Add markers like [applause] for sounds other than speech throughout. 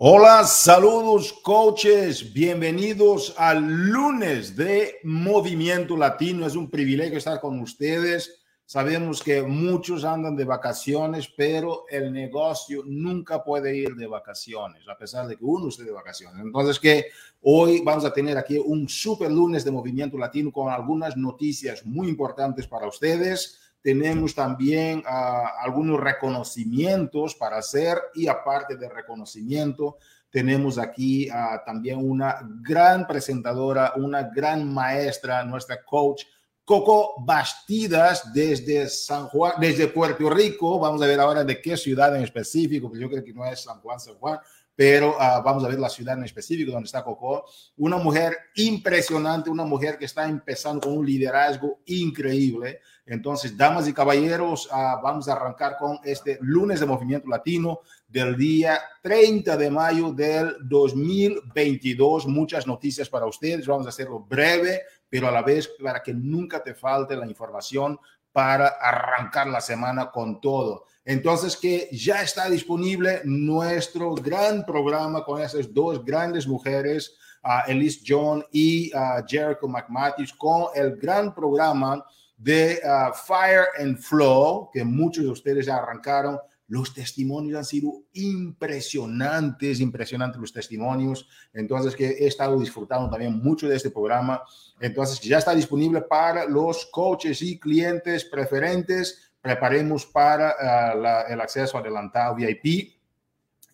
Hola, saludos coaches, bienvenidos al lunes de Movimiento Latino. Es un privilegio estar con ustedes. Sabemos que muchos andan de vacaciones, pero el negocio nunca puede ir de vacaciones, a pesar de que uno esté de vacaciones. Entonces, que hoy vamos a tener aquí un super lunes de Movimiento Latino con algunas noticias muy importantes para ustedes tenemos también ah, algunos reconocimientos para hacer y aparte de reconocimiento, tenemos aquí ah, también una gran presentadora, una gran maestra, nuestra coach. Coco Bastidas desde San Juan, desde Puerto Rico. Vamos a ver ahora de qué ciudad en específico, porque yo creo que no es San Juan, San Juan, pero ah, vamos a ver la ciudad en específico donde está Coco. Una mujer impresionante, una mujer que está empezando con un liderazgo increíble. Entonces, damas y caballeros, ah, vamos a arrancar con este lunes de Movimiento Latino del día 30 de mayo del 2022. Muchas noticias para ustedes. Vamos a hacerlo breve, pero a la vez para que nunca te falte la información para arrancar la semana con todo. Entonces, que ya está disponible nuestro gran programa con esas dos grandes mujeres, Elise John y Jericho McMatthews, con el gran programa de Fire and Flow, que muchos de ustedes ya arrancaron. Los testimonios han sido impresionantes, impresionantes los testimonios. Entonces, que he estado disfrutando también mucho de este programa. Entonces, ya está disponible para los coaches y clientes preferentes. Preparemos para uh, el acceso adelantado VIP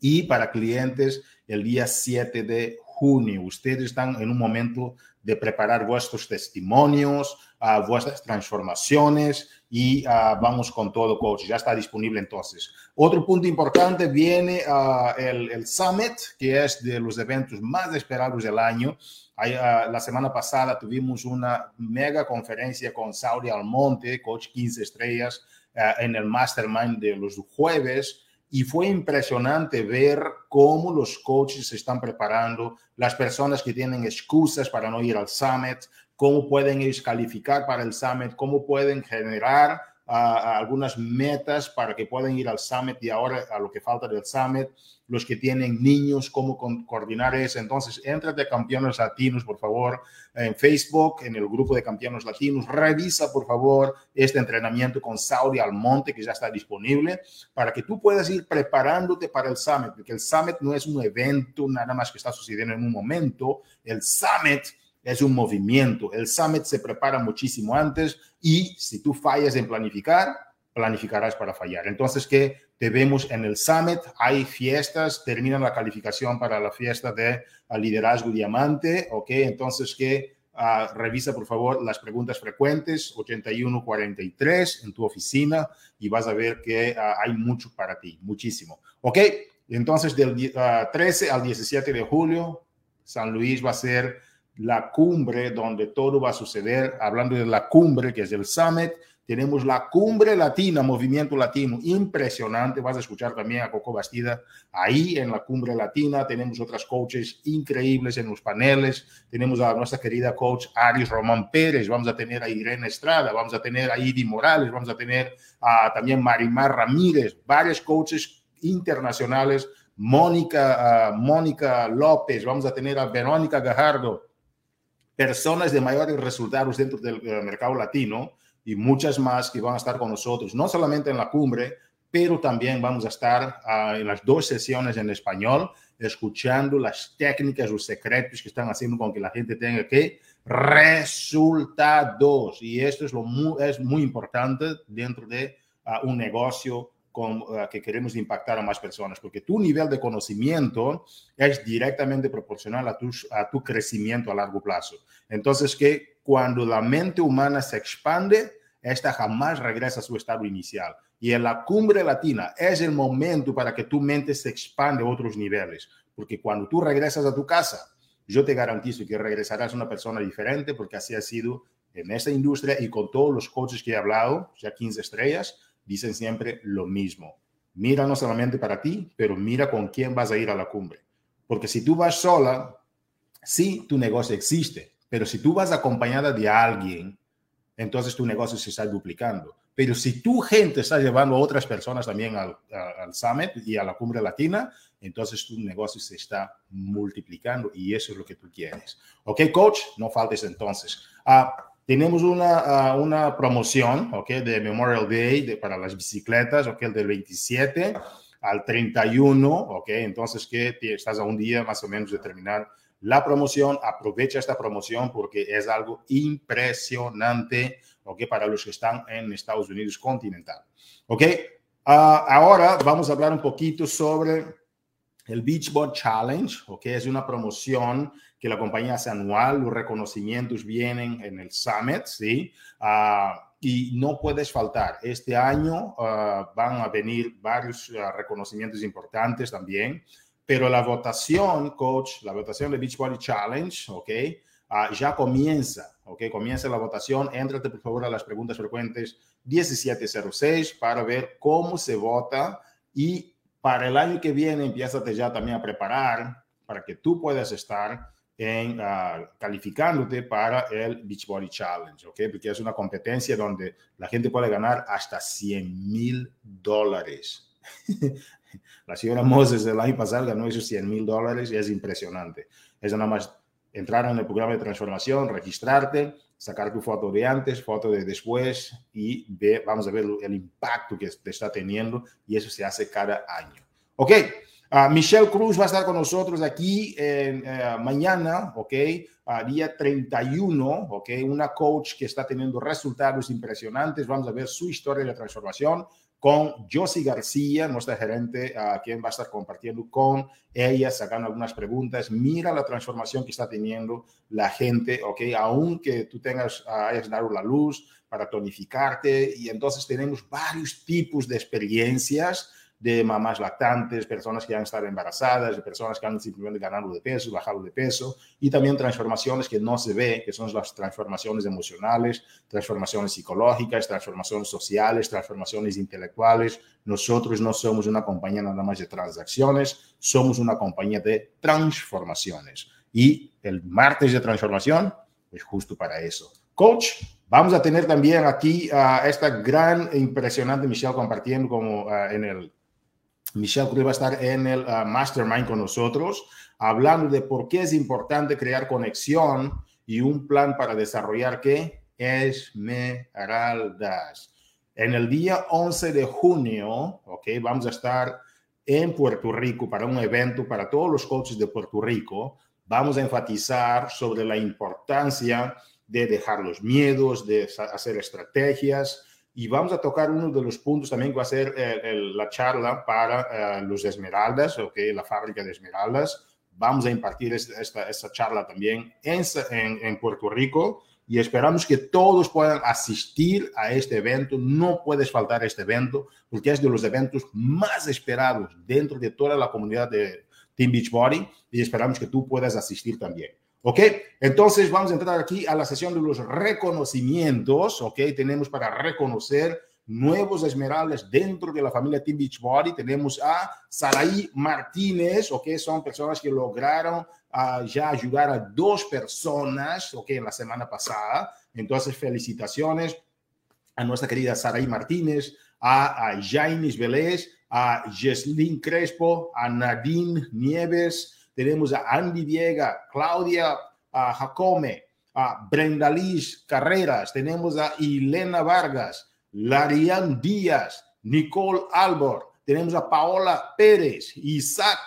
y para clientes el día 7 de junio. Ustedes están en un momento de preparar vuestros testimonios, uh, vuestras transformaciones y uh, vamos con todo, coach. Ya está disponible entonces. Otro punto importante viene uh, el, el, Summit, que es de los eventos más esperados del año. La semana pasada tuvimos una mega conferencia con Saudi Almonte, coach 15 estrellas, en el Mastermind de los jueves y fue impresionante ver cómo los coaches se están preparando, las personas que tienen excusas para no ir al summit, cómo pueden ellos calificar para el summit, cómo pueden generar algunas metas para que puedan ir al summit y ahora a lo que falta del summit, los que tienen niños, cómo coordinar eso. Entonces, entra de Campeones Latinos, por favor, en Facebook, en el grupo de Campeones Latinos. Revisa, por favor, este entrenamiento con Saudi Almonte, que ya está disponible, para que tú puedas ir preparándote para el summit, porque el summit no es un evento nada más que está sucediendo en un momento. El summit es un movimiento. El summit se prepara muchísimo antes y si tú fallas en planificar, planificarás para fallar. Entonces, que te vemos en el summit, hay fiestas, termina la calificación para la fiesta de liderazgo diamante, ¿ok? Entonces, que uh, revisa por favor las preguntas frecuentes 8143 en tu oficina y vas a ver que uh, hay mucho para ti, muchísimo, ¿ok? Entonces, del uh, 13 al 17 de julio, San Luis va a ser la cumbre donde todo va a suceder, hablando de la cumbre que es el summit, tenemos la cumbre latina, movimiento latino, impresionante, vas a escuchar también a Coco Bastida ahí en la cumbre latina, tenemos otras coaches increíbles en los paneles, tenemos a nuestra querida coach Aris Román Pérez, vamos a tener a Irene Estrada, vamos a tener a Idi Morales, vamos a tener a también Marimar Ramírez, varios coaches internacionales, Mónica, Mónica López, vamos a tener a Verónica Gajardo, personas de mayores resultados dentro del, mercado latino y muchas más que van a estar con nosotros, no solamente en la cumbre, pero también vamos a estar uh, en las dos sesiones en español, escuchando las técnicas, los secretos que están haciendo con que la gente tenga que resultados. Y esto es, lo muy, es muy importante dentro de uh, un negocio uh, que queremos impactar a más personas, porque tu nivel de conocimiento es directamente proporcional a tu, a tu crecimiento a largo plazo. Entonces, que cuando la mente humana se expande, esta jamás regresa a su estado inicial. Y en la cumbre latina es el momento para que tu mente se expande a otros niveles, porque cuando tú regresas a tu casa, yo te garantizo que regresarás una persona diferente, porque así ha sido en esta industria y con todos los coaches que he hablado, ya 15 estrellas, dicen siempre lo mismo. Mira no solamente para ti, pero mira con quién vas a ir a la cumbre. Porque si tú vas sola, sí, tu negocio existe, pero si tú vas acompañada de alguien, entonces tu negocio se está duplicando. pero si tu gente está llevando a otras personas también al, al Summit y a la Cumbre Latina, entonces tu negocio se está multiplicando y eso es lo que tú quieres. Ok, coach, no faltes entonces. Ah, tenemos una, ah, una promoción, ok, de Memorial Day de, para las bicicletas, ok, del 27 al 31, ok, entonces que estás a un día más o menos de terminar la promoción, aprovecha esta promoción porque es algo impresionante ¿ok? Para los que están en Estados Unidos continental, ¿ok? Ah, ahora vamos a hablar un poquito sobre el Beachbody Challenge, ¿ok? Es una promoción que la compañía hace anual, los reconocimientos vienen en el Summit, ¿sí? Ah, y no puedes faltar. Este año ah, van a venir varios reconocimientos importantes también, pero la votación, coach, la votación de Beachbody Challenge, ¿ok? ya comienza ¿ok? Comienza la votación, éntrate por favor a las preguntas frecuentes 1706 para ver cómo se vota y para el año que viene empiezate ya también a preparar para que tú puedas estar en uh, calificándote para el Beachbody Challenge, ¿ok? Porque es una competencia donde la gente puede ganar hasta 100 mil dólares. [laughs] la señora Moses el año pasado ganó esos 100 mil dólares y es impresionante. Es nada más entrar en el programa de transformación, registrarte, sacar tu foto de antes, foto de después y vamos a ver el impacto que te está teniendo y eso se hace cada año. Ok, uh, Michelle Cruz va a estar con nosotros aquí eh, mañana, ok, uh, día 31, ok, una coach que está teniendo resultados impresionantes. Vamos a ver su historia de transformación con Josie García, nuestra gerente, a quien va a estar compartiendo con ella, sacando algunas preguntas. Mira la transformación que está teniendo la gente, ¿ok? Aunque tú tengas, hayas dado la luz para tonificarte, y entonces tenemos varios tipos de experiencias de mamás lactantes, personas que han estado embarazadas, personas que han simplemente ganado de peso, bajado de peso, y también transformaciones que no se ve, que son las transformaciones emocionales, transformaciones psicológicas, transformaciones sociales, transformaciones intelectuales. Nosotros no somos una compañía nada más de transacciones, somos una compañía de transformaciones. Y el martes de transformación es justo para eso. Coach, vamos a tener también aquí a esta gran e impresionante Michelle compartiendo como ah, en el Michelle Cruz va a estar en el uh, Mastermind con nosotros, hablando de por qué es importante crear conexión y un plan para desarrollar qué esmeraldas. En el día 11 de junio, ok, vamos a estar en Puerto Rico para un evento para todos los coaches de Puerto Rico. Vamos a enfatizar sobre la importancia de dejar los miedos, de hacer estrategias, y vamos a tocar uno de los puntos también que va a ser eh, la charla para eh, los Esmeraldas, okay, la fábrica de Esmeraldas. Vamos a impartir esta, esta, charla también en, en, Puerto Rico y esperamos que todos puedan asistir a este evento. No puedes faltar a este evento porque es de los eventos más esperados dentro de toda la comunidad de Team Beachbody y esperamos que tú puedas asistir también. ¿Ok? Entonces vamos a entrar aquí a la sesión de los reconocimientos. ¿Ok? Tenemos para reconocer nuevos esmeraldas dentro de la familia Team Beachbody. Tenemos a Saraí Martínez, ¿ok? Son personas que lograron uh, ya ayudar a dos personas, ¿ok? En la semana pasada. Entonces, felicitaciones a nuestra querida Saraí Martínez, a, a Jainis Vélez, a Jesslyn Crespo, a Nadine Nieves, tenemos a Andy Viega, Claudia Jacome, a Brenda Liz Carreras, tenemos a Ilena Vargas, Larian Díaz, Nicole Albor, tenemos a Paola Pérez, Isaac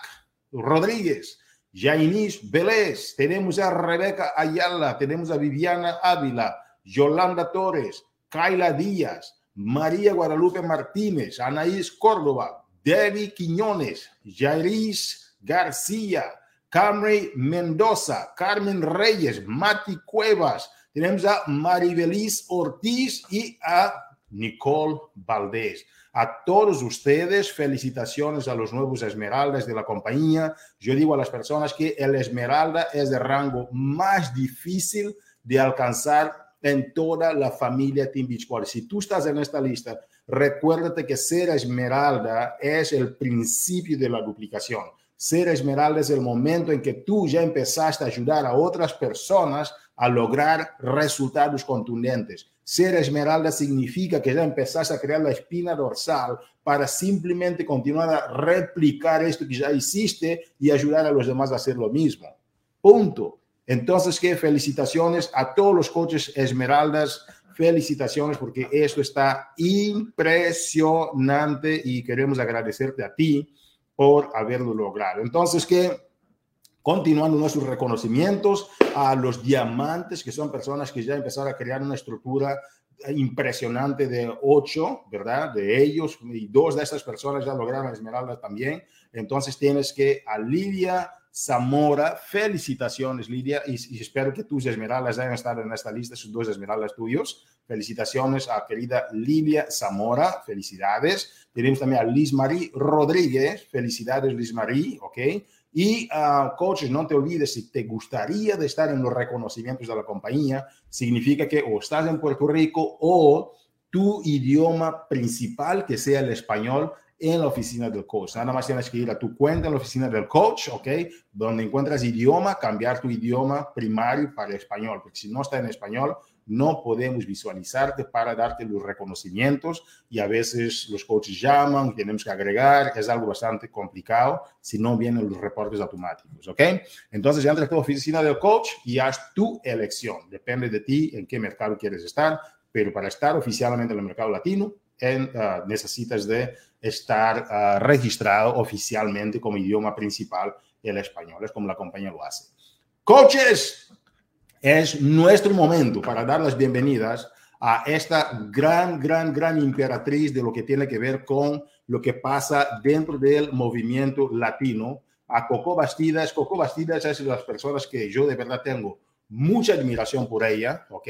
Rodríguez, Jainis Vélez, tenemos a Rebeca Ayala, tenemos a Viviana Ávila, Yolanda Torres, Kaila Díaz, María Guadalupe Martínez, Anaís Córdoba, Debbie Quiñones, Jairis García, Camry Mendoza, Carmen Reyes, Mati Cuevas, tenemos a Maribelis Ortiz y a Nicole Valdés. A todos ustedes, felicitaciones a los nuevos esmeraldas de la compañía. Yo digo a las personas que el esmeralda es el rango más difícil de alcanzar en toda la familia Team Beachbody. Si tú estás en esta lista, recuérdate que ser esmeralda es el principio de la duplicación Ser esmeralda es el momento en que tú ya empezaste a ayudar a otras personas a lograr resultados contundentes. Ser esmeralda significa que ya empezaste a crear la espina dorsal para simplemente continuar a replicar esto que ya hiciste y ayudar a los demás a hacer lo mismo. Punto. Entonces, que felicitaciones a todos los coaches esmeraldas. Felicitaciones porque esto está impresionante y queremos agradecerte a ti por haberlo logrado. Entonces, que continuando nuestros reconocimientos a los diamantes, que son personas que ya empezaron a crear una estructura impresionante de ocho, ¿verdad? De ellos, y dos de estas personas ya lograron esmeraldas también. Entonces tienes que a Lidia Zamora, felicitaciones Lidia, y, espero que tus esmeraldas hayan estado en esta lista, sus dos esmeraldas tuyos. Felicitaciones a querida Lidia Zamora, felicidades. Tenemos también a Liz Marie Rodríguez, felicidades Liz Marie, ¿ok? Y, uh, coaches, no te olvides, si te gustaría de estar en los reconocimientos de la compañía, significa que o estás en Puerto Rico o tu idioma principal, que sea el español, en la oficina del coach. Nada más tienes que ir a tu cuenta en la oficina del coach, ¿ok? Donde encuentras idioma, cambiar tu idioma primario para el español, porque si no está en español, no podemos visualizarte para darte los reconocimientos y a veces los coaches llaman, tenemos que agregar, es algo bastante complicado si no vienen los reportes automáticos, ¿ok? Entonces entra a tu oficina del coach y haz tu elección. Depende de ti en qué mercado quieres estar, pero para estar oficialmente en el mercado latino, ah, necesitas de estar ah, registrado oficialmente como idioma principal el español, es como la compañía lo hace. Coaches, es nuestro momento para dar las bienvenidas a esta gran, gran, gran imperatriz de lo que tiene que ver con lo que pasa dentro del movimiento latino, a Coco Bastidas. Coco Bastidas es de las personas que yo de verdad tengo mucha admiración por ella, ¿ok?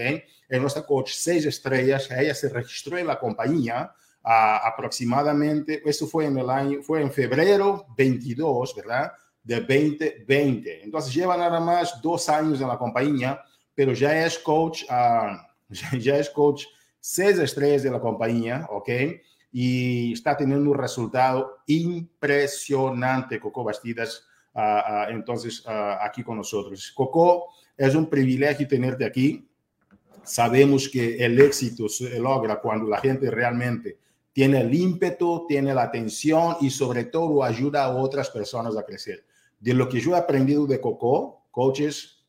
Es nuestra coach seis estrellas, ella se registró en la compañía aproximadamente, eso fue en el año, fue en febrero 22, ¿verdad? De 2020. Entonces lleva nada más dos años en la compañía, pero ya es coach, ah, [laughs] ya es coach seis estrellas de la compañía, ¿ok? Y está teniendo un resultado impresionante, Coco Bastidas, ah, ah, entonces aquí con nosotros. Coco, es un privilegio tenerte aquí. Sabemos que el éxito se logra cuando la gente realmente tiene el ímpetu, tiene la atención y sobre todo ayuda a otras personas a crecer. De lo que yo he aprendido de Coco, coaches,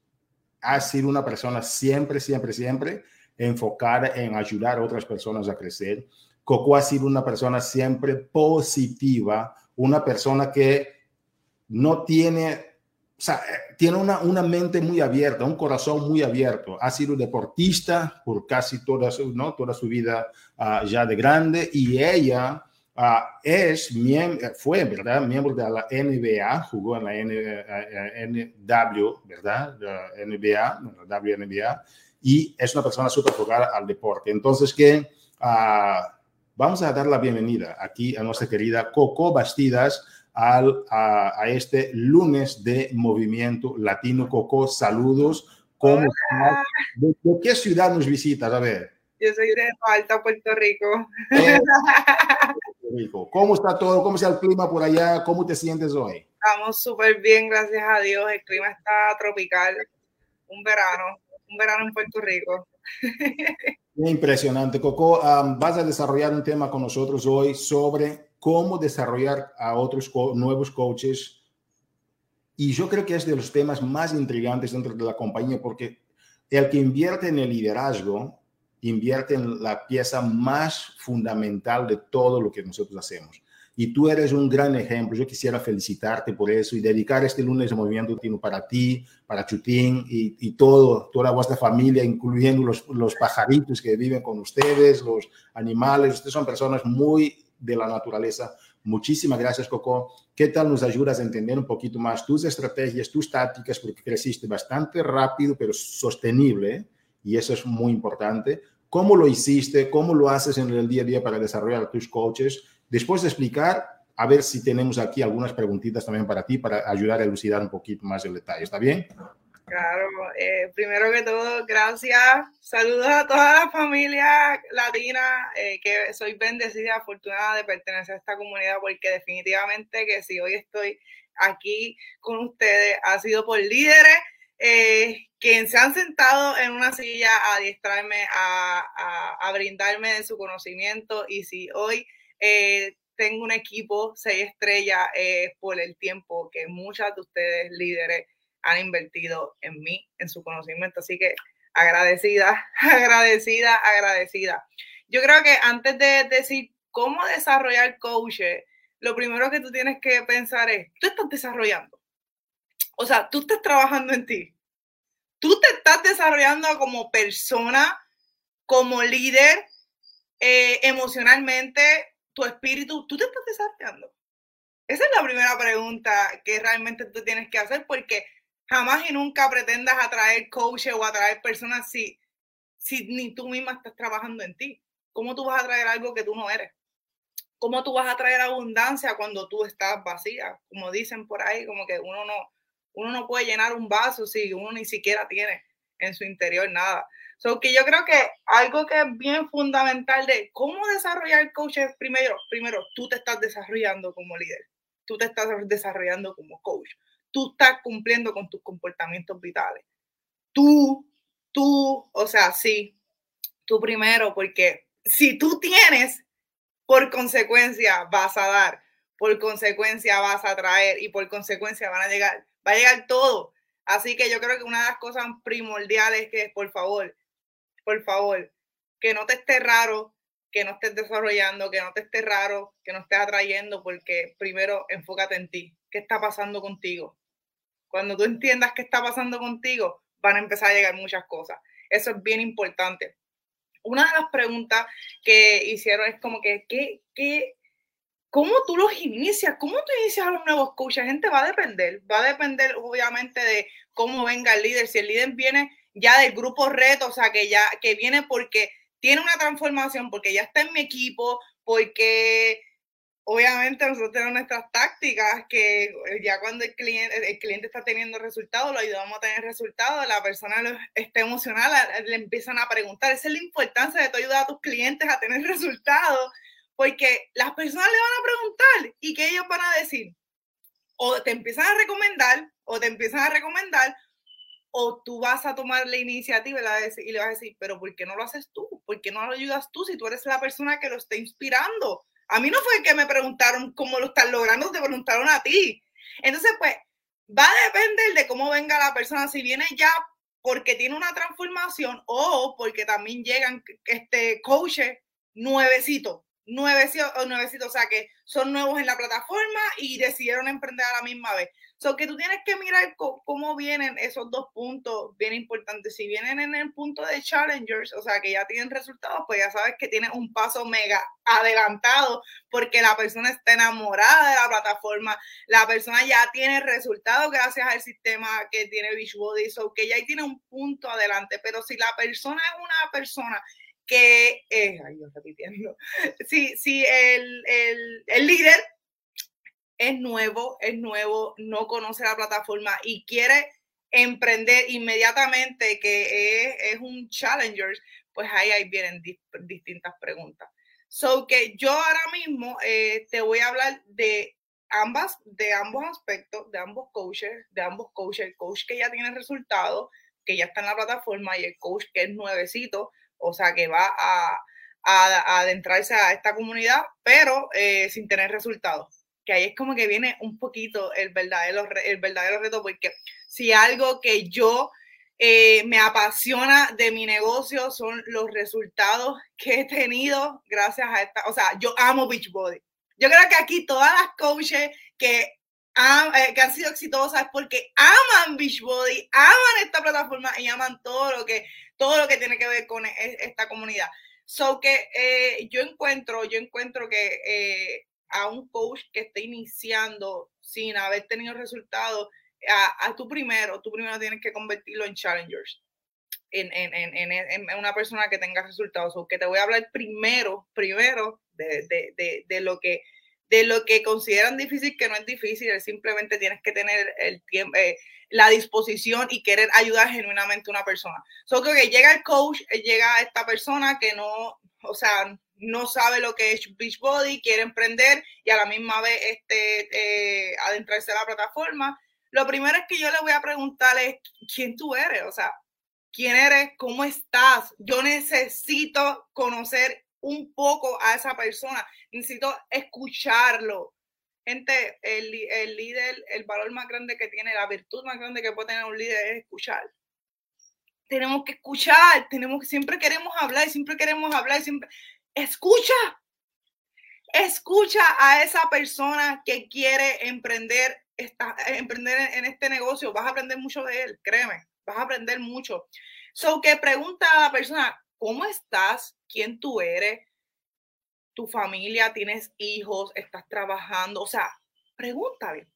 ha sido una persona siempre, siempre, siempre enfocada en ayudar a otras personas a crecer. Coco ha sido una persona siempre positiva, una persona que no tiene tiene una, una, mente muy abierta, un corazón muy abierto. Ha sido deportista por casi toda su, ¿no? toda su vida uh, ya de grande y ella uh, es fue, ¿verdad? Miembro de la NBA, jugó en la NW, ¿verdad? La NBA, la WNBA, y es una persona súper enfocada al deporte. Entonces, que uh, vamos a dar la bienvenida aquí a nuestra querida Coco Bastidas al, a, este lunes de Movimiento Latino. Coco, saludos. ¿Cómo ¿De, qué ciudad nos visitas? A ver. Yo soy de Alta, Puerto Rico. [laughs] Puerto Rico. ¿Cómo está todo? ¿Cómo está el clima por allá? ¿Cómo te sientes hoy? Estamos súper bien, gracias a Dios. El clima está tropical. Un verano, un verano en Puerto Rico. [laughs] Impresionante, Coco. vas a desarrollar un tema con nosotros hoy sobre cómo desarrollar a otros nuevos coaches. Y yo creo que es de los temas más intrigantes dentro de la compañía porque el que invierte en el liderazgo invierte en la pieza más fundamental de todo lo que nosotros hacemos. Y tú eres un gran ejemplo. Yo quisiera felicitarte por eso y dedicar este lunes de Movimiento Latino para ti, para Chutín y, y, todo, toda vuestra familia, incluyendo los, los pajaritos que viven con ustedes, los animales. Ustedes son personas muy de la naturaleza. Muchísimas gracias, Coco. ¿Qué tal nos ayudas a entender un poquito más tus estrategias, tus tácticas, porque creciste bastante rápido, pero sostenible, y eso es muy importante. ¿Cómo lo hiciste? ¿Cómo lo haces en el día a día para desarrollar tus coaches? Después de explicar, a ver si tenemos aquí algunas preguntitas también para ti, para ayudar a elucidar un poquito más el detalle. ¿Está bien? Claro, eh, primero que todo, gracias. Saludos a toda la familia latina, eh, que soy bendecida, afortunada de pertenecer a esta comunidad, porque definitivamente que si hoy estoy aquí con ustedes ha sido por líderes eh, quien se han sentado en una silla a adiestrarme, a, brindarme de su conocimiento. Y si hoy eh, tengo un equipo seis estrellas es por el tiempo que muchas de ustedes líderes han invertido en mí, en su conocimiento. Así que agradecida, [laughs] agradecida, agradecida. Yo creo que antes de decir cómo desarrollar coaches, lo primero que tú tienes que pensar es, tú estás desarrollando. O sea, tú estás trabajando en ti. Tú te estás desarrollando como persona, como líder, eh, emocionalmente, tu espíritu, tú te estás desarrollando. Esa es la primera pregunta que realmente tú tienes que hacer porque jamás y nunca pretendas atraer coaches o atraer personas si, si ni tú misma estás trabajando en ti. ¿Cómo tú vas a traer algo que tú no eres? ¿Cómo tú vas a traer abundancia cuando tú estás vacía? Como dicen por ahí, como que uno no, uno no puede llenar un vaso si uno ni siquiera tiene en su interior nada. So que yo creo que algo que es bien fundamental de cómo desarrollar coaches primero, primero tú te estás desarrollando como líder, tú te estás desarrollando como coach, tú estás cumpliendo con tus comportamientos vitales. Tú, tú, o sea, sí, tú primero, porque si tú tienes, por consecuencia vas a dar, por consecuencia vas a traer y por consecuencia van a llegar va a llegar todo. Así que yo creo que una de las cosas primordiales es que, por favor, por favor, que no te esté raro, que no estés desarrollando, que no te esté raro, que no estés atrayendo, porque primero enfócate en ti. ¿Qué está pasando contigo? Cuando tú entiendas qué está pasando contigo, van a empezar a llegar muchas cosas. Eso es bien importante. Una de las preguntas que hicieron es como que, ¿qué, qué, ¿Cómo tú los inicias? ¿Cómo tú inicias a los nuevos coaches? Gente, va a depender. Va a depender, obviamente, de cómo venga el líder. Si el líder viene ya del grupo reto, o sea, que ya que viene porque tiene una transformación, porque ya está en mi equipo, porque obviamente nosotros tenemos nuestras tácticas que ya cuando el cliente, el cliente está teniendo resultados, lo ayudamos a tener resultados, la persona está emocional, le empiezan a preguntar. Esa es la importancia de tú ayudar a tus clientes a tener resultados porque las personas le van a preguntar y que ellos van a decir, o te empiezan a recomendar, o te empiezan a recomendar, o tú vas a tomar la iniciativa y le vas a decir, pero ¿por qué no lo haces tú? ¿Por qué no lo ayudas tú si tú eres la persona que lo está inspirando? A mí no fue que me preguntaron cómo lo están logrando, te preguntaron a ti. Entonces, pues, va a depender de cómo venga la persona, si viene ya porque tiene una transformación o porque también llegan este coaches nuevecitos nuevecitos, o sea, que son nuevos en la plataforma y decidieron emprender a la misma vez. So que tú tienes que mirar cómo vienen esos dos puntos bien importantes. Si vienen en el punto de challengers, o sea, que ya tienen resultados, pues ya sabes que tienes un paso mega adelantado porque la persona está enamorada de la plataforma, la persona ya tiene resultados gracias al sistema que tiene Beachbody, so que ya ahí tiene un punto adelante. Pero si la persona es una persona que, eh, ay, yo repitiendo, [laughs] si, si el, el, el líder es nuevo, es nuevo, no conoce la plataforma y quiere emprender inmediatamente, que es, es un challenger, pues ahí, ahí vienen distintas preguntas. So que yo ahora mismo eh, te voy a hablar de ambas, de ambos aspectos, de ambos coaches, de ambos coaches, el coach que ya tiene resultados, que ya está en la plataforma y el coach que es nuevecito, o sea, que va a, adentrarse a esta comunidad, pero eh, sin tener resultados. Que ahí es como que viene un poquito el verdadero, el verdadero reto, porque si algo que yo eh, me apasiona de mi negocio son los resultados que he tenido gracias a esta, o sea, yo amo Beachbody. Yo creo que aquí todas las coaches que eh, que han sido exitosas porque aman Beachbody, aman esta plataforma y aman todo lo que todo lo que tiene que ver con e, esta comunidad. So que eh, yo encuentro, yo encuentro que eh, a un coach que esté iniciando sin haber tenido resultados, a, a tú primero, tú primero tienes que convertirlo en challengers. En, en, en, en, una persona que tenga resultados. O que te voy a hablar primero, primero de, de, de, de lo que de lo que consideran difícil, que no es difícil, simplemente tienes que tener el tiempo, eh, la disposición y querer ayudar genuinamente a una persona. So que llega el coach, eh, llega esta persona que no, o sea, no sabe lo que es Beachbody, quiere emprender y a la misma vez este, eh, adentrarse a la plataforma, lo primero es que yo le voy a preguntar es quién tú eres, o sea, quién eres, cómo estás. Yo necesito conocer un poco a esa persona, necesito escucharlo. Gente, el, el líder, el valor más grande que tiene, la virtud más grande que puede tener un líder es escuchar tenemos que escuchar, tenemos siempre queremos hablar, siempre queremos hablar, siempre escucha. Escucha a esa persona que quiere emprender, está, emprender en este negocio. Vas a aprender mucho de él, créeme, vas a aprender mucho. So que pregunta a la persona, ¿cómo estás? ¿Quién tú eres? ¿Tu familia? ¿Tienes hijos? ¿Estás trabajando? O sea, pregúntale.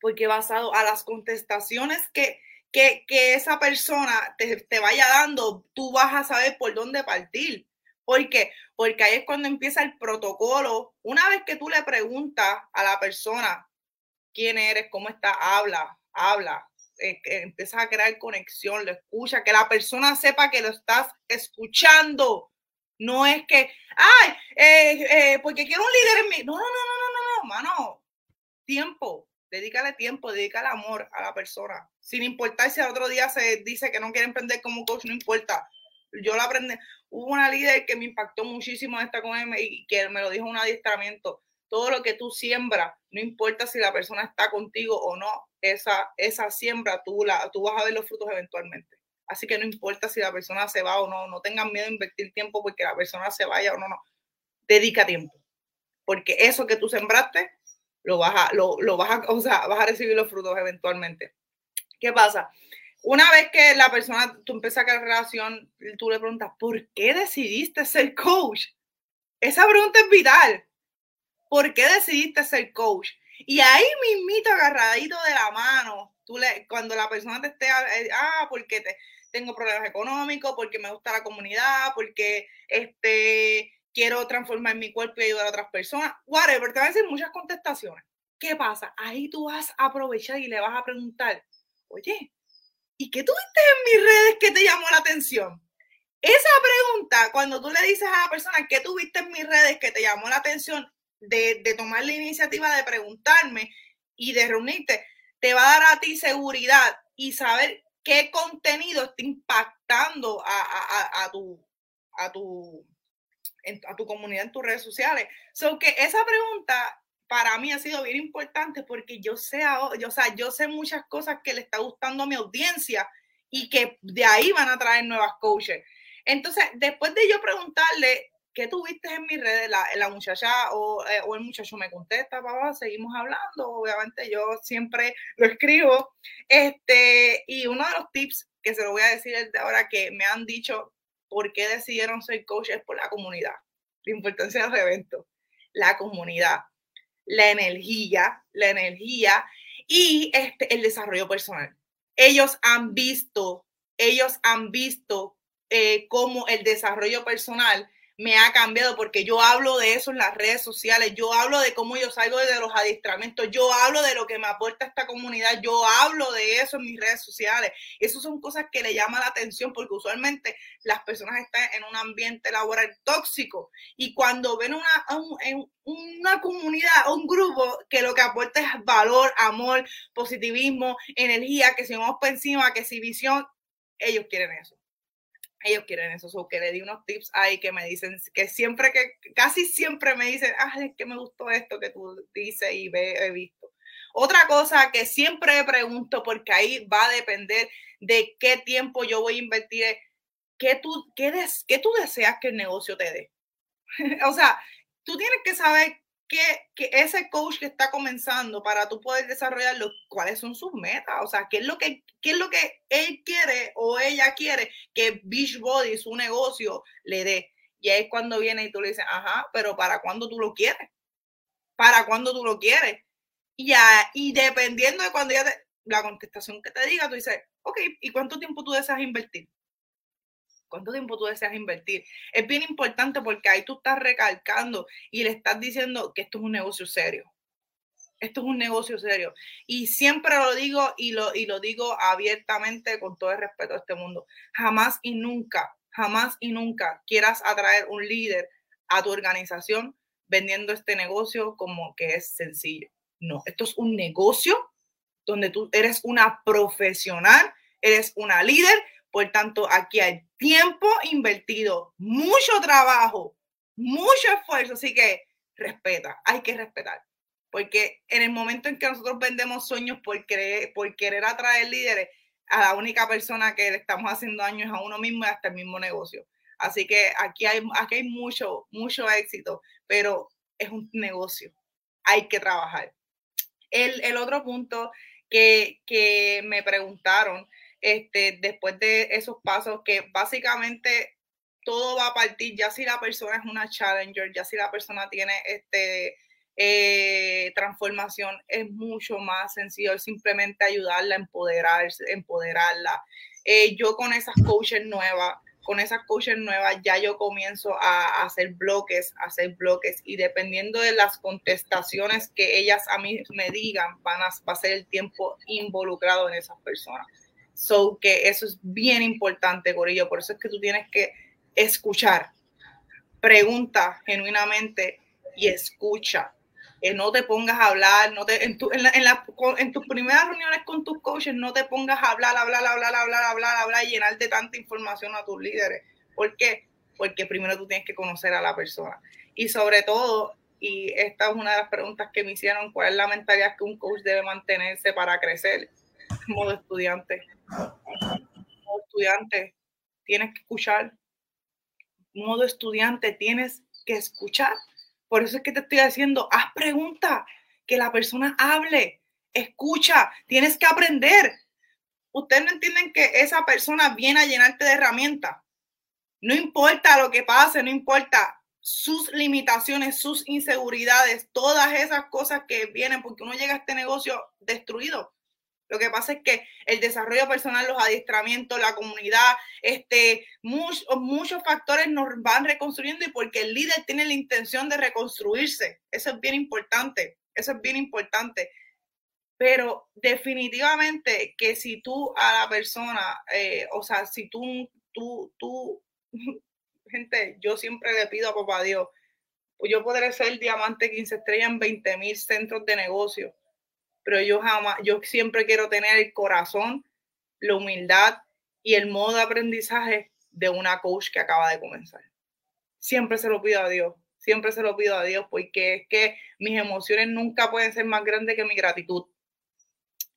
Porque basado a las contestaciones que, que, esa persona te, te, vaya dando, tú vas a saber por dónde partir. ¿Por qué? Porque ahí es cuando empieza el protocolo. Una vez que tú le preguntas a la persona quién eres, cómo está, habla, habla, eh, empieza a crear conexión, lo escucha, que la persona sepa que lo estás escuchando. No es que, ay, eh, eh, porque quiero un líder en mí. No, no, no, no, no, no, mano. Tiempo, dedícale tiempo, dedícale amor a la persona. Sin importar si al otro día se dice que no quiere emprender como coach, no importa. Yo la aprendí. Hubo una líder que me impactó muchísimo esta con él y que me lo dijo en un adiestramiento. Todo lo que tú siembras, no importa si la persona está contigo o no, esa, esa siembra tú, la, tú vas a ver los frutos eventualmente. Así que no importa si la persona se va o no, no tengan miedo de invertir tiempo porque la persona se vaya o no, no. Dedica tiempo. Porque eso que tú sembraste lo vas a, lo, lo vas a, [laughs] o sea, vas a recibir los frutos eventualmente. ¿Qué pasa? Una vez que la persona, tú empiezas a crear relación, tú le preguntas, ¿por qué decidiste ser coach? Esa pregunta es vital. ¿Por qué decidiste ser coach? Y ahí mismito agarradito de la mano, tú le, cuando la persona te esté, eh, ah, porque te, tengo problemas económicos, porque me gusta la comunidad, porque este, quiero transformar mi cuerpo y ayudar a otras personas, whatever, te van a decir muchas contestaciones. ¿Qué pasa? Ahí tú vas a aprovechar y le vas a preguntar, oye, ¿y qué tuviste en mis redes que te llamó la atención? Esa pregunta, cuando tú le dices a la persona, ¿qué tuviste en mis redes que te llamó la atención? De, de tomar la iniciativa de preguntarme y de reunirte, te va a dar a ti seguridad y saber qué contenido está impactando a, a, a tu, a tu a tu comunidad en tus redes sociales. So que esa pregunta para mí ha sido bien importante porque yo sé, yo, o sea, yo sé muchas cosas que le está gustando a mi audiencia y que de ahí van a traer nuevas coaches. Entonces, después de yo preguntarle, ¿qué tuviste en mis redes? La, la muchacha o, eh, o, el muchacho me contesta, papá, seguimos hablando. Obviamente yo siempre lo escribo. Este, y uno de los tips que se lo voy a decir de ahora que me han dicho por qué decidieron ser coaches por la comunidad, la importancia de los eventos, la comunidad, la energía, la energía y este, el desarrollo personal. Ellos han visto, ellos han visto eh, cómo el desarrollo personal me ha cambiado porque yo hablo de eso en las redes sociales, yo hablo de cómo yo salgo de los adiestramientos, yo hablo de lo que me aporta esta comunidad, yo hablo de eso en mis redes sociales. Esas son cosas que le llaman la atención porque usualmente las personas están en un ambiente laboral tóxico y cuando ven una, una comunidad, un grupo que lo que aporta es valor, amor, positivismo, energía, que si vamos por encima, que si visión, ellos quieren eso ellos quieren eso, o que le di unos tips ahí que me dicen, que siempre que, casi siempre me dicen, ah, es que me gustó esto que tú dices y ve, he visto. Otra cosa que siempre pregunto, porque ahí va a depender de qué tiempo yo voy a invertir, ¿qué tú, qué, des, qué tú deseas que el negocio te dé? [laughs] o sea, tú tienes que saber que, ese coach que está comenzando para tú poder desarrollarlo, cuáles son sus metas, o sea, qué es lo que, qué es lo que él quiere o ella quiere que Beachbody, su negocio, le dé. Y ahí es cuando viene y tú le dices, ajá, pero ¿para cuándo tú lo quieres? ¿Para cuándo tú lo quieres? Y, ya, y dependiendo de cuando ya te, la contestación que te diga, tú dices, ok, ¿y cuánto tiempo tú deseas invertir? ¿Cuánto tiempo tú deseas invertir? Es bien importante porque ahí tú estás recalcando y le estás diciendo que esto es un negocio serio. Esto es un negocio serio. Y siempre lo digo y lo, y lo digo abiertamente con todo el respeto a este mundo. Jamás y nunca, jamás y nunca quieras atraer un líder a tu organización vendiendo este negocio como que es sencillo. No, esto es un negocio donde tú eres una profesional, eres una líder, por tanto, aquí hay tiempo invertido, mucho trabajo, mucho esfuerzo, así que respeta, hay que respetar. Porque en el momento en que nosotros vendemos sueños por querer, atraer líderes, a la única persona que le estamos haciendo daño es a uno mismo y hasta el mismo negocio. Así que aquí hay, aquí hay mucho, mucho éxito, pero es un negocio. Hay que trabajar. El, otro punto que me preguntaron este, después de esos pasos, que básicamente todo va a partir, ya si la persona es una challenger, ya si la persona tiene este, eh, transformación, es mucho más sencillo simplemente ayudarla empoderarse, empoderarla. Eh, yo con esas coaches nuevas, con esas coaches nuevas ya yo comienzo a, hacer bloques, hacer bloques y dependiendo de las contestaciones que ellas a mí me digan, van a, va a ser el tiempo involucrado en esas personas. So que eso es bien importante, Corillo. Por eso es que tú tienes que escuchar, pregunta genuinamente y escucha. Eh, no te pongas a hablar, no te, en, tu, en, la, en, en, tus primeras reuniones con tus coaches, no te pongas a hablar, hablar, hablar, hablar, hablar, hablar y llenar de tanta información a tus líderes. ¿Por qué? Porque primero tú tienes que conocer a la persona. Y sobre todo, y esta es una de las preguntas que me hicieron, ¿cuál es la mentalidad que un coach debe mantenerse para crecer? Modo estudiante. Modo estudiante, tienes que escuchar. Modo estudiante, tienes que escuchar por eso es que te estoy haciendo, haz preguntas, que la persona hable, escucha, tienes que aprender. Ustedes no entienden que esa persona viene a llenarte de herramientas. No importa lo que pase, no importa sus limitaciones, sus inseguridades, todas esas cosas que vienen porque uno llega a este negocio destruido. Lo que pasa es que el desarrollo personal, los adiestramientos, la comunidad, este, muchos, muchos factores nos van reconstruyendo y porque el líder tiene la intención de reconstruirse. Eso es bien importante. Eso es bien importante. Pero definitivamente que si tú a la persona, eh, o sea, si tú, tú, tú, [laughs] gente, yo siempre le pido a papá Dios, yo podré ser diamante 15 estrellas en 20 mil centros de negocio pero yo jamás, yo siempre quiero tener el corazón, la humildad y el modo de aprendizaje de una coach que acaba de comenzar. Siempre se lo pido a Dios, siempre se lo pido a Dios porque es que mis emociones nunca pueden ser más grandes que mi gratitud.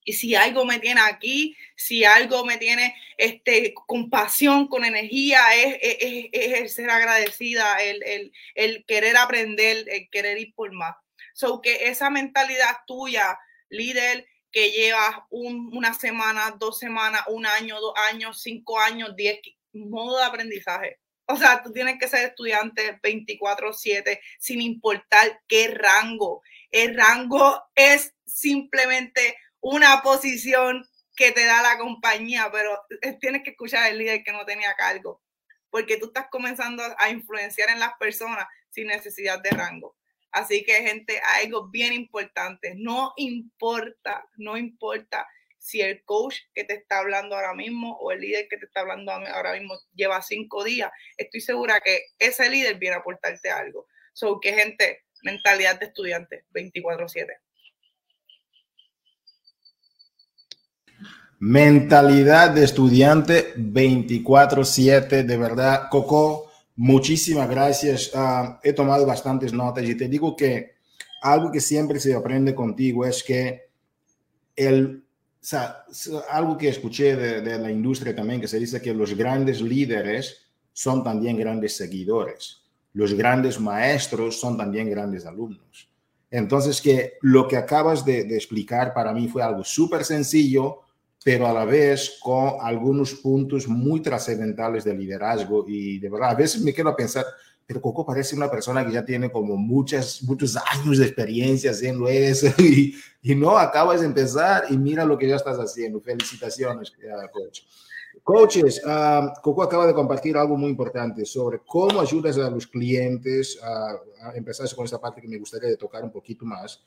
Y si algo me tiene aquí, si algo me tiene este, con pasión, con energía, es, es, es el ser agradecida, el, el, el, querer aprender, el querer ir por más. So que esa mentalidad tuya líder que llevas una semana, dos semanas, un año, dos años, cinco años, diez, modo de aprendizaje. O sea, tú tienes que ser estudiante 24/7 sin importar qué rango. El rango es simplemente una posición que te da la compañía, pero tienes que escuchar al líder que no tenía cargo, porque tú estás comenzando a influenciar en las personas sin necesidad de rango. Así que, gente, algo bien importante. No importa, no importa si el coach que te está hablando ahora mismo o el líder que te está hablando ahora mismo lleva cinco días. Estoy segura que ese líder viene a aportarte algo. So, que, gente, mentalidad de estudiante 24-7. Mentalidad de estudiante 24-7, de verdad, Coco Muchísimas gracias. Uh, he tomado bastantes notas y te digo que algo que siempre se aprende contigo es que el, algo que escuché de, de, la industria también, que se dice que los grandes líderes son también grandes seguidores. Los grandes maestros son también grandes alumnos. Entonces, que lo que acabas de, de explicar para mí fue algo súper sencillo, pero a la vez con algunos puntos muy trascendentales de liderazgo y de verdad, a veces me quedo a pensar, pero Coco parece una persona que ya tiene como muchas, muchos años de experiencia haciendo eso [laughs] y, y no, acabas de empezar y mira lo que ya estás haciendo. Felicitaciones, coach. Coaches, uh, Coco acaba de compartir algo muy importante sobre cómo ayudas a los clientes a, a empezar con esta parte que me gustaría tocar un poquito más,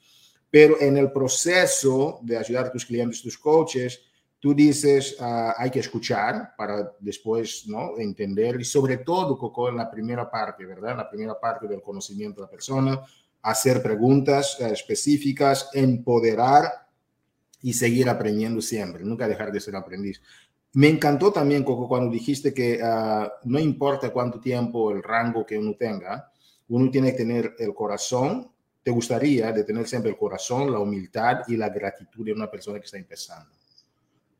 pero en el proceso de ayudar a tus clientes, tus coaches, tú dices, ah, hay que escuchar para después ¿no? entender y sobre todo, Coco, en la primera parte, ¿verdad? La primera parte del conocimiento de la persona, hacer preguntas eh, específicas, empoderar y seguir aprendiendo siempre, nunca dejar de ser aprendiz. Me encantó también, Coco, cuando dijiste que ah, no importa cuánto tiempo, el rango que uno tenga, uno tiene que tener el corazón. Te gustaría de tener siempre el corazón, la humildad y la gratitud de una persona que está empezando.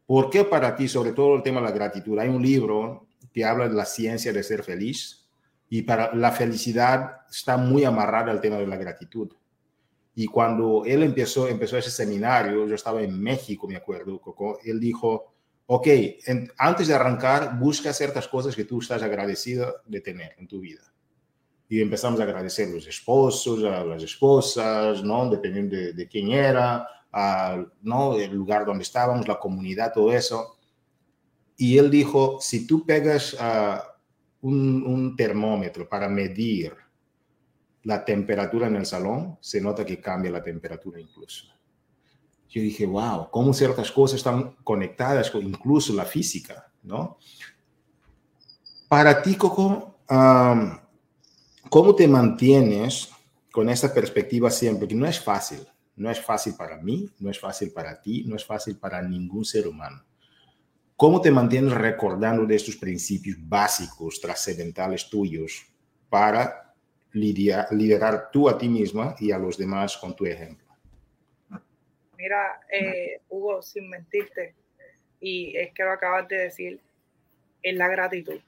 ¿Por qué para ti, sobre todo el tema de la gratitud? Hay un libro que habla de la ciencia de ser feliz y para la felicidad está muy amarrada al tema de la gratitud. Y cuando él empezó, empezó ese seminario, yo estaba en México, me acuerdo, Coco, él dijo, ok, antes de arrancar, busca ciertas cosas que tú estás agradecido de tener en tu vida. Y empezamos a agradecer a los esposos, a las esposas, ¿no? Dependiendo de, quién era, ¿no? El lugar donde estábamos, la comunidad, todo eso. Y él dijo, si tú pegas un, un termómetro para medir la temperatura en el salón, se nota que cambia la temperatura incluso. Yo dije, wow, cómo ciertas cosas están conectadas con incluso la física, ¿no? Para ti, Coco, ¿cómo te mantienes con esta perspectiva siempre? Que no es fácil, no es fácil para mí, no es fácil para ti, no es fácil para ningún ser humano. ¿Cómo te mantienes recordando de estos principios básicos, trascendentales tuyos para liderar, tú a ti misma y a los demás con tu ejemplo? Mira, eh, Hugo, sin mentirte, y es que lo acabas de decir, es la gratitud.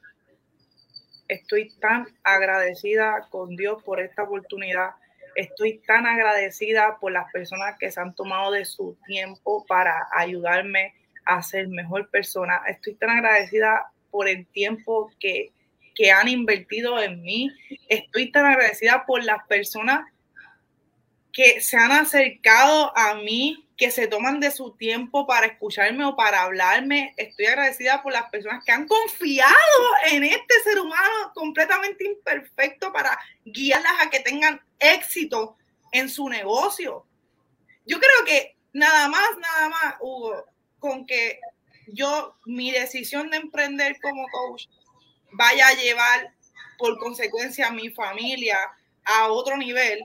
Estoy tan agradecida con Dios por esta oportunidad. Estoy tan agradecida por las personas que se han tomado de su tiempo para ayudarme a ser mejor persona. Estoy tan agradecida por el tiempo que que han invertido en mí. Estoy tan agradecida por las personas que se han acercado a mí, que se toman de su tiempo para escucharme o para hablarme. Estoy agradecida por las personas que han confiado en este ser humano completamente imperfecto para guiarlas a que tengan éxito en su negocio. Yo creo que nada más, nada más, Hugo, con que yo, mi decisión de emprender como coach vaya a llevar por consecuencia a mi familia a otro nivel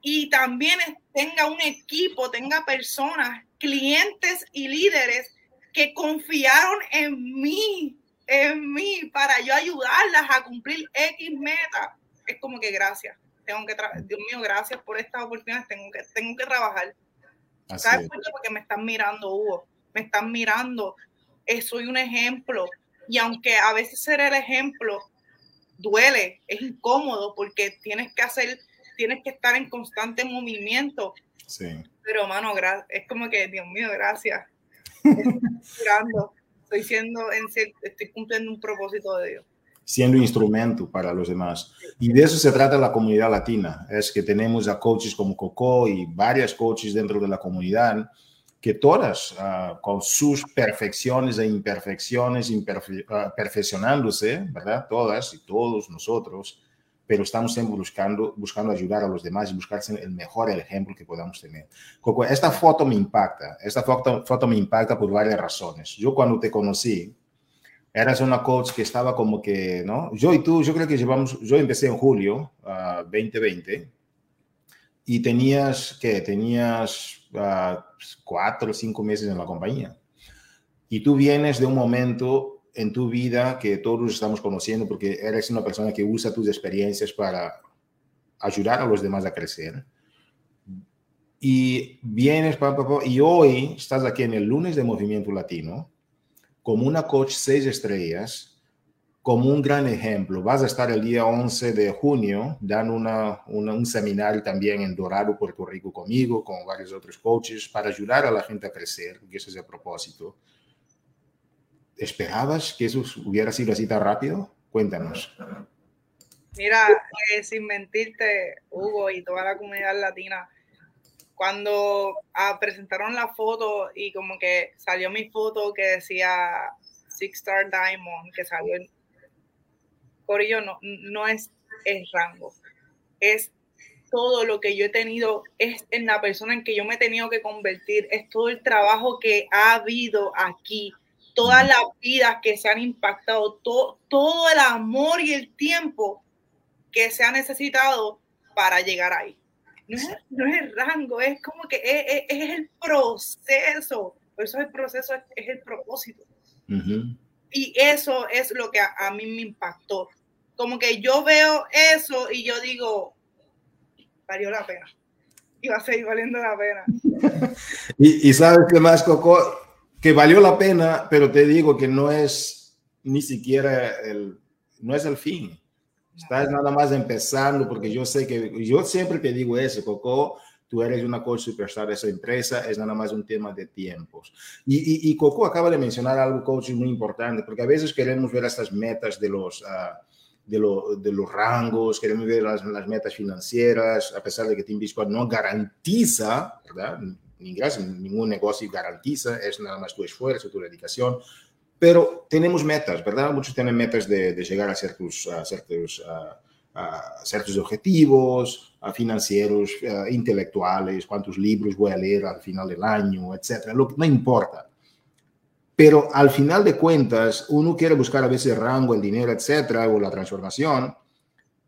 y también tenga un equipo, tenga personas, clientes y líderes que confiaron en mí, en mí, para yo ayudarlas a cumplir X meta. Es como que gracias, tengo que, Dios mío, gracias por estas oportunidades, tengo que, tengo que trabajar. ¿Sabes por qué? Porque me están mirando, Hugo, me están mirando. Eh, soy un ejemplo y aunque a veces ser el ejemplo duele, es incómodo porque tienes que hacer, tienes que estar en constante movimiento. Sí. Pero, mano, es como que, Dios mío, gracias. [laughs] Estoy siendo, estoy cumpliendo un propósito de Dios. Siendo instrumento para los demás. Y de eso se trata la comunidad latina. Es que tenemos a coaches como Coco y varias coaches dentro de la comunidad que todas, ah, con sus perfecciones e imperfecciones, ah, perfeccionándose, ¿verdad? Todas y todos nosotros, pero estamos siempre buscando, buscando ayudar a los demás y buscar el mejor ejemplo que podamos tener. Coco, esta foto me impacta, esta foto, foto me impacta por varias razones. Yo cuando te conocí, eras una coach que estaba como que, ¿no? Yo y tú, yo creo que llevamos, yo empecé en julio 2020 ah, y tenías, ¿qué? Tenías cuatro o cinco meses en la compañía. Y tú vienes de un momento en tu vida que todos estamos conociendo porque eres una persona que usa tus experiencias para ayudar a los demás a crecer. Y vienes, y hoy estás aquí en el lunes de Movimiento Latino como una coach seis estrellas como un gran ejemplo. Vas a estar el día 11 de junio dando una, un seminario también en Dorado, Puerto Rico conmigo, con varios otros coaches, para ayudar a la gente a crecer, que ese es el propósito. ¿Esperabas que eso hubiera sido así tan rápido? Cuéntanos. Mira, eh, sin mentirte, Hugo y toda la comunidad latina, cuando ah, presentaron la foto y como que salió mi foto que decía Six Star Diamond, que salió en, Corillo no, no es el rango, es todo lo que yo he tenido, es en la persona en que yo me he tenido que convertir, es todo el trabajo que ha habido aquí, todas las vidas que se han impactado, todo, todo el amor y el tiempo que se ha necesitado para llegar ahí. No es, no es el rango, es como que es, es, el proceso. Por eso el proceso es, el propósito. Y eso es lo que a, a, mí me impactó. Como que yo veo eso y yo digo, valió la pena. Y va a seguir valiendo la pena. [laughs] y, y sabes qué más, Coco, que valió la pena, pero te digo que no es ni siquiera el, no es el fin. Estás nada más empezando, porque yo sé que, yo siempre te digo eso, Coco, tú eres una coach superstar de esa empresa, es nada más un tema de tiempos. Y, y, Coco acaba de mencionar algo, coach, muy importante, porque a veces queremos ver estas metas de los, uh, de, lo, de, los rangos, queremos ver las, las, metas financieras, a pesar de que Team Biscuit no garantiza, ¿verdad? ningún negocio garantiza, es nada más tu esfuerzo, tu dedicación, pero tenemos metas, ¿verdad? Muchos tienen metas de, de llegar a ciertos, a ciertos, a, a ciertos objetivos financieros, intelectuales, cuántos libros voy a leer al final del año, etcétera. No importa. Pero al final de cuentas, uno quiere buscar a veces el rango, el dinero, etcétera, o la transformación,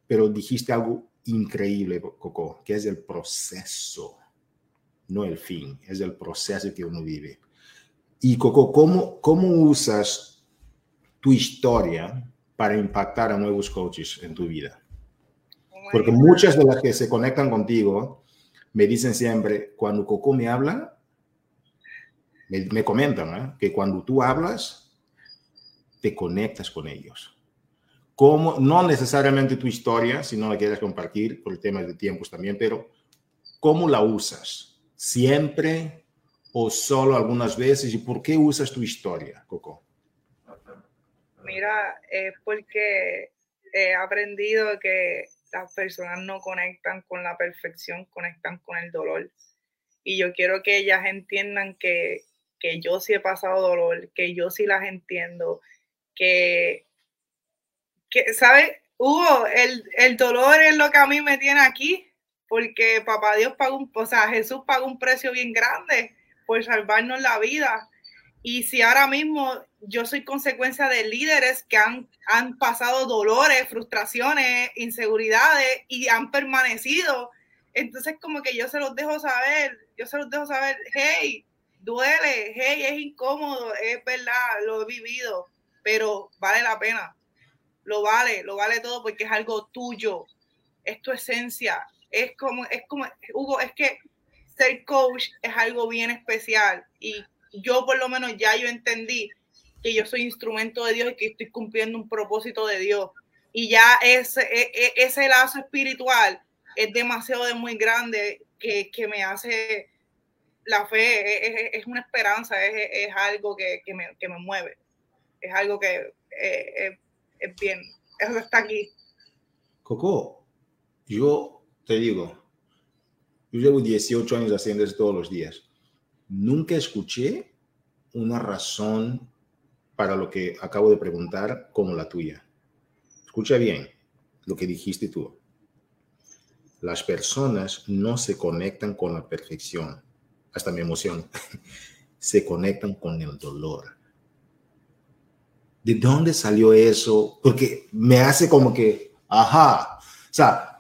pero dijiste algo increíble, Coco, que es el proceso, no el fin, es el proceso que uno vive. Y Coco, ¿cómo, cómo usas tu historia para impactar a nuevos coaches en tu vida? Porque muchas de las que se conectan contigo me dicen siempre, cuando Coco me habla, me, comentan ¿eh? que cuando tú hablas, te conectas con ellos. Como, no necesariamente tu historia, si no la quieres compartir por el tema de tiempos también, pero ¿cómo la usas? ¿Siempre o solo algunas veces? ¿Y por qué usas tu historia, Coco? Mira, es porque he aprendido que las personas no conectan con la perfección, conectan con el dolor. Y yo quiero que ellas entiendan que, que yo sí he pasado dolor, que yo sí las entiendo, que, que ¿sabes? Hugo, el, el dolor es lo que a mí me tiene aquí, porque papá Dios pagó un, o sea, Jesús pagó un precio bien grande por salvarnos la vida. Y si ahora mismo yo soy consecuencia de líderes que han, han pasado dolores, frustraciones, inseguridades y han permanecido, entonces como que yo se los dejo saber, yo se los dejo saber, hey, duele, hey, es incómodo, es verdad, lo he vivido, pero vale la pena, lo vale, lo vale todo porque es algo tuyo, es tu esencia, es como, es como, Hugo, es que ser coach es algo bien especial y yo por lo menos ya yo entendí que yo soy instrumento de Dios y que estoy cumpliendo un propósito de Dios. Y ya ese, e, e, ese lazo espiritual es demasiado de muy grande que, que me hace la fe, es, es una esperanza, es, es algo que, que, me, que, me, mueve, es algo que eh, es bien, eso está aquí. Coco, yo te digo, yo llevo 18 años haciendo eso todos los días Nunca escuché una razón para lo que acabo de preguntar como la tuya. Escucha bien lo que dijiste tú. Las personas no se conectan con la perfección, hasta mi emoción, [laughs] se conectan con el dolor. ¿De dónde salió eso? Porque me hace como que, ajá, o sea,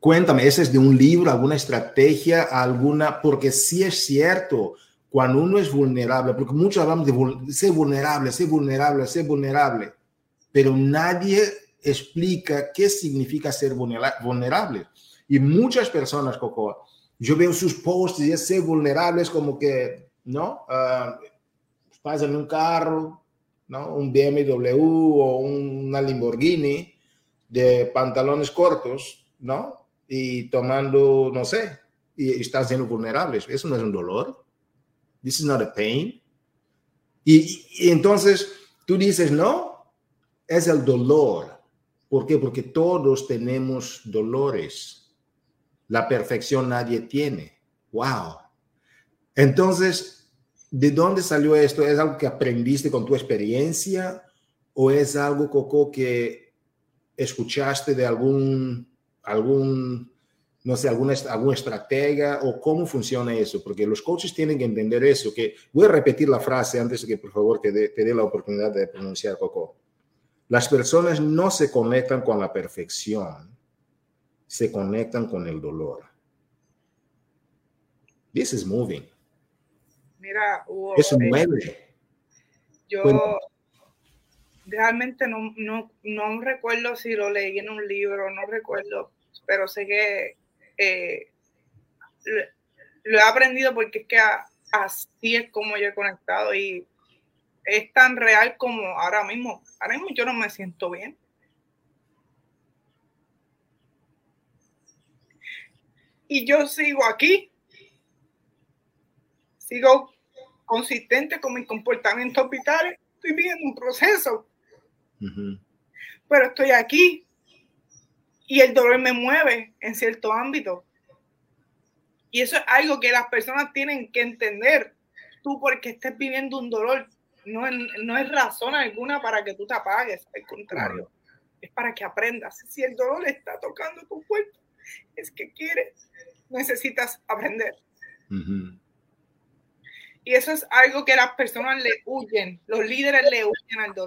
Cuéntame, ¿ese es de un libro, alguna estrategia, alguna? Porque sí es cierto, cuando uno es vulnerable, porque muchos hablamos de ser vulnerable, ser vulnerable, ser vulnerable, pero nadie explica qué significa ser vulnerable. Y muchas personas, Coco, yo veo sus posts y es ser vulnerable es como que, ¿no? Uh, un carro, ¿no? Un BMW o una Lamborghini de pantalones cortos, ¿no? Y tomando, no sé, y están siendo vulnerables. Eso no es un dolor. This is not a pain. Y, y, entonces tú dices, no, es el dolor. ¿Por qué? Porque todos tenemos dolores. La perfección nadie tiene. Wow. Entonces, ¿de dónde salió esto? ¿Es algo que aprendiste con tu experiencia o es algo, Coco, que escuchaste de algún algún no sé, alguna, alguna estrategia o cómo funciona eso, porque los coaches tienen que entender eso, que voy a repetir la frase antes de que por favor te dé, la oportunidad de pronunciar Coco. Las personas no se conectan con la perfección, se conectan con el dolor. This is moving. Mira, Hugo, eso eh, mueve. Yo realmente no, no, no recuerdo si lo leí en un libro, no recuerdo, pero sé que eh, lo, he aprendido porque es que así es como yo he conectado y es tan real como ahora mismo. Ahora mismo yo no me siento bien. Y yo sigo aquí. Sigo consistente con mis comportamientos vitales. Estoy viviendo un proceso. Pero estoy aquí y el dolor me mueve en cierto ámbito. Y eso es algo que las personas tienen que entender. Tú porque estés viviendo un dolor, no es, no es razón alguna para que tú te apagues, al contrario, es para que aprendas. Si el dolor está tocando tu cuerpo, es que quieres, necesitas aprender. Y eso es algo que las personas le huyen, los líderes le huyen al dolor.